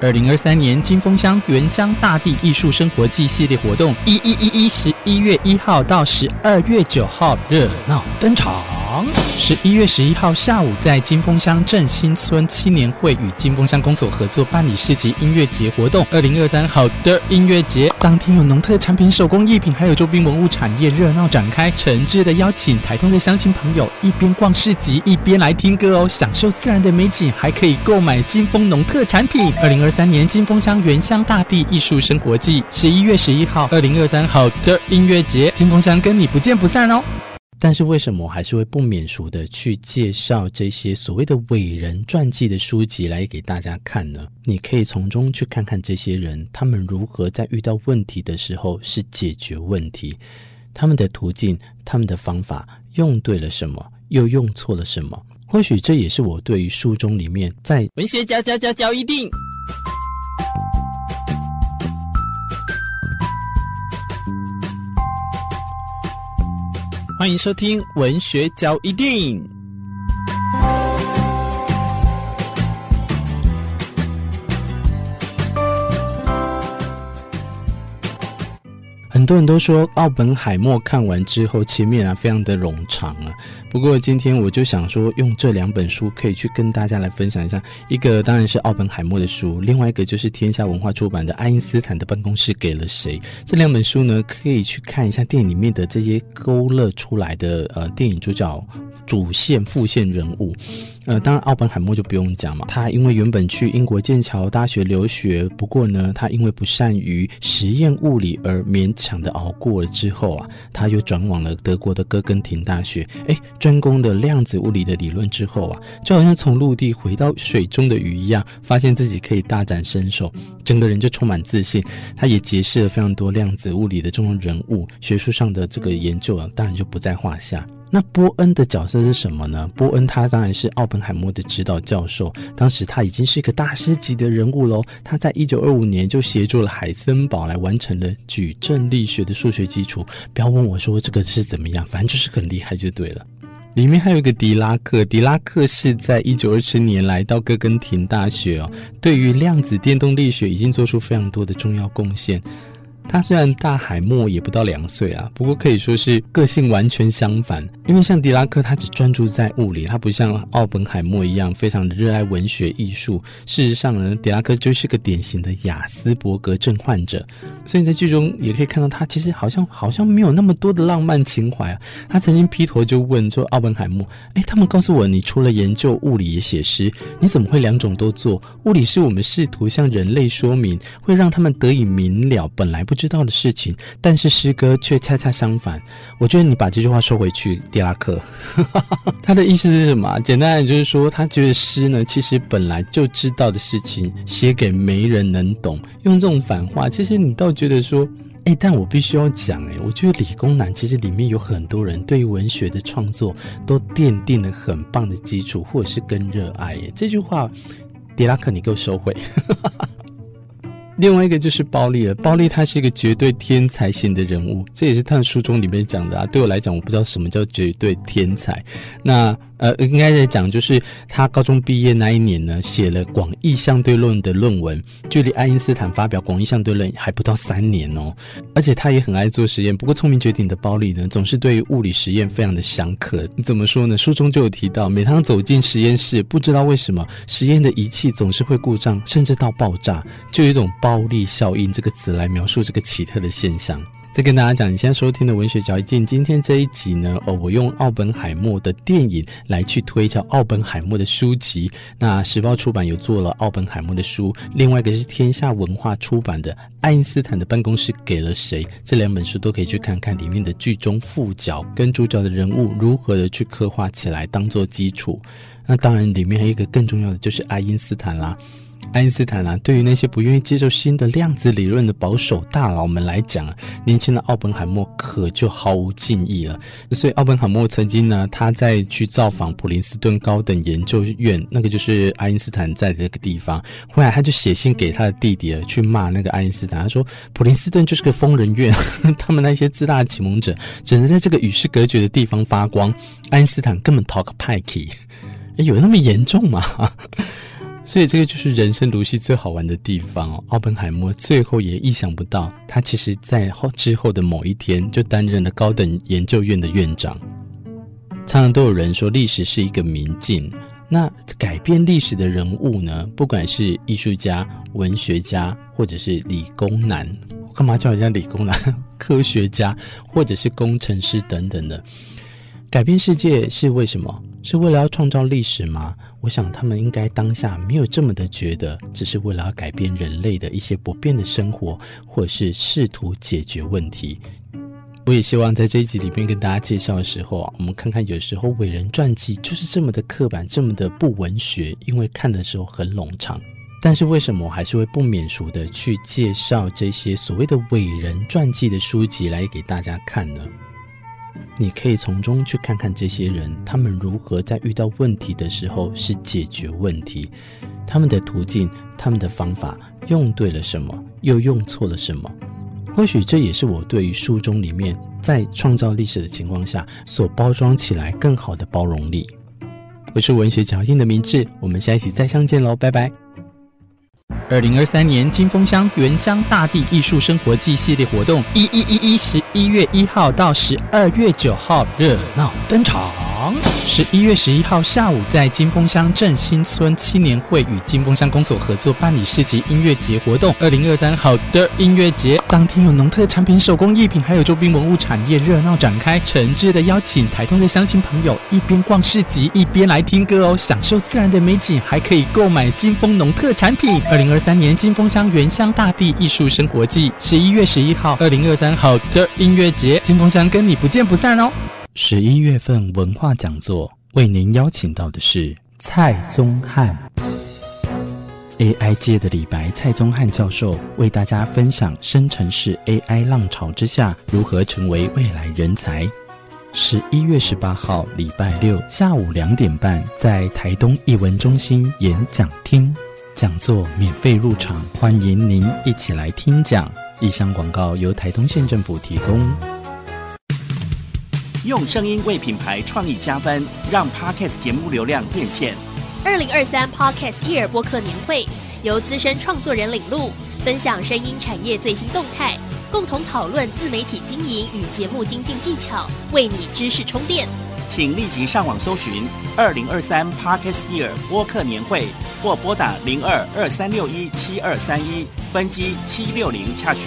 二零二三年金峰乡原乡大地艺术生活季系列活动，一一一一十一月一号到十二月九号热闹登场。十一月十一号下午，在金峰乡振兴村青年会与金峰乡公所合作办理市集音乐节活动。二零二三好的音乐节当天有农特产品、手工艺品，还有周边文物产业热闹展开。诚挚的邀请台东的乡亲朋友一边逛市集一边来听歌哦，享受自然的美景，还可以购买金峰农特产品。二零二三年金峰乡原乡大地艺术生活季，十一月十一号，二零二三好的音乐节，金峰乡跟你不见不散哦。但是为什么我还是会不免俗的去介绍这些所谓的伟人传记的书籍来给大家看呢？你可以从中去看看这些人，他们如何在遇到问题的时候是解决问题，他们的途径、他们的方法用对了什么，又用错了什么？或许这也是我对于书中里面在文学家家家教一定。欢迎收听文学交易电影。很多人都说奥本海默看完之后，前面啊非常的冗长啊。不过今天我就想说，用这两本书可以去跟大家来分享一下。一个当然是奥本海默的书，另外一个就是天下文化出版的《爱因斯坦的办公室给了谁》。这两本书呢，可以去看一下电影里面的这些勾勒出来的呃电影主角。主线、副线人物，呃，当然奥本海默就不用讲嘛。他因为原本去英国剑桥大学留学，不过呢，他因为不善于实验物理而勉强的熬过了之后啊，他又转往了德国的哥根廷大学，哎，专攻的量子物理的理论之后啊，就好像从陆地回到水中的鱼一样，发现自己可以大展身手，整个人就充满自信。他也结识了非常多量子物理的这种人物，学术上的这个研究啊，当然就不在话下。那波恩的角色是什么呢？波恩他当然是奥本海默的指导教授，当时他已经是一个大师级的人物喽。他在一九二五年就协助了海森堡来完成了矩阵力学的数学基础。不要问我说这个是怎么样，反正就是很厉害就对了。里面还有一个狄拉克，狄拉克是在一九二七年来到哥根廷大学哦，对于量子电动力学已经做出非常多的重要贡献。他虽然大海默也不到两岁啊，不过可以说是个性完全相反。因为像狄拉克，他只专注在物理，他不像奥本海默一样非常的热爱文学艺术。事实上呢，狄拉克就是个典型的雅斯伯格症患者。所以在剧中也可以看到，他其实好像好像没有那么多的浪漫情怀啊。他曾经劈头就问说：“奥本海默，哎，他们告诉我，你除了研究物理也写诗，你怎么会两种都做？物理是我们试图向人类说明，会让他们得以明了本来不知道的事情，但是诗歌却恰恰相反。我觉得你把这句话收回去。”狄拉克，他的意思是什么？简单的就是说，他觉得诗呢，其实本来就知道的事情，写给没人能懂。用这种反话，其实你倒觉得说，哎、但我必须要讲，哎，我觉得理工男其实里面有很多人对于文学的创作都奠定了很棒的基础，或者是更热爱。哎，这句话，狄拉克，你给我收回。另外一个就是包利了，包利他是一个绝对天才型的人物，这也是他书中里面讲的啊。对我来讲，我不知道什么叫绝对天才。那呃，应该在讲就是他高中毕业那一年呢，写了广义相对论的论文，距离爱因斯坦发表广义相对论还不到三年哦。而且他也很爱做实验，不过聪明绝顶的包利呢，总是对于物理实验非常的详渴。怎么说呢？书中就有提到，每当走进实验室，不知道为什么实验的仪器总是会故障，甚至到爆炸，就有一种。鲍利效应这个词来描述这个奇特的现象。再跟大家讲，你现在收听的文学嚼一定，今天这一集呢，哦，我用奥本海默的电影来去推敲奥本海默的书籍。那时报出版有做了奥本海默的书，另外一个是天下文化出版的《爱因斯坦的办公室给了谁》，这两本书都可以去看看里面的剧中副角跟主角的人物如何的去刻画起来，当做基础。那当然，里面还有一个更重要的就是爱因斯坦啦。爱因斯坦啊，对于那些不愿意接受新的量子理论的保守大佬们来讲啊，年轻的奥本海默可就毫无敬意了。所以，奥本海默曾经呢，他在去造访普林斯顿高等研究院，那个就是爱因斯坦在的那个地方。后来，他就写信给他的弟弟，去骂那个爱因斯坦，他说：“普林斯顿就是个疯人院，他们那些自大的启蒙者只能在这个与世隔绝的地方发光。爱因斯坦根本 talk pike，，有那么严重吗？”所以这个就是人生如戏最好玩的地方哦。奥本海默最后也意想不到，他其实在后之后的某一天就担任了高等研究院的院长。常常都有人说历史是一个明镜，那改变历史的人物呢？不管是艺术家、文学家，或者是理工男，我干嘛叫人家理工男？科学家，或者是工程师等等的，改变世界是为什么？是为了要创造历史吗？我想他们应该当下没有这么的觉得，只是为了要改变人类的一些不变的生活，或者是试图解决问题。我也希望在这一集里面跟大家介绍的时候啊，我们看看有时候伟人传记就是这么的刻板，这么的不文学，因为看的时候很冗长。但是为什么我还是会不免俗的去介绍这些所谓的伟人传记的书籍来给大家看呢？你可以从中去看看这些人，他们如何在遇到问题的时候是解决问题，他们的途径、他们的方法用对了什么，又用错了什么。或许这也是我对于书中里面在创造历史的情况下所包装起来更好的包容力。我是文学脚印的明志，我们下一期再相见喽，拜拜。二零二三年金峰乡原乡大地艺术生活季系列活动，一一一一十一月一号到十二月九号热闹登场。十一月十一号下午，在金峰乡振兴村青年会与金峰乡公所合作办理市集音乐节活动。二零二三好的音乐节当天有农特产品、手工艺品，还有周边文物产业热闹展开。诚挚的邀请台东的乡亲朋友一边逛市集一边来听歌哦，享受自然的美景，还可以购买金峰农特产品。二零二三年金峰乡原乡大地艺术生活季，十一月十一号，二零二三好的音乐节，金峰乡跟你不见不散哦。十一月份文化讲座为您邀请到的是蔡宗翰，AI 界的李白蔡宗翰教授为大家分享生成式 AI 浪潮之下如何成为未来人才。十一月十八号礼拜六下午两点半，在台东艺文中心演讲厅，讲座免费入场，欢迎您一起来听讲。以上广告由台东县政府提供。用声音为品牌创意加分，让 Podcast 节目流量变现。二零二三 Podcast Year 播客年会由资深创作人领路，分享声音产业最新动态，共同讨论自媒体经营与节目精进技巧，为你知识充电。请立即上网搜寻二零二三 Podcast Year 播客年会，或拨打零二二三六一七二三一分机七六零洽询。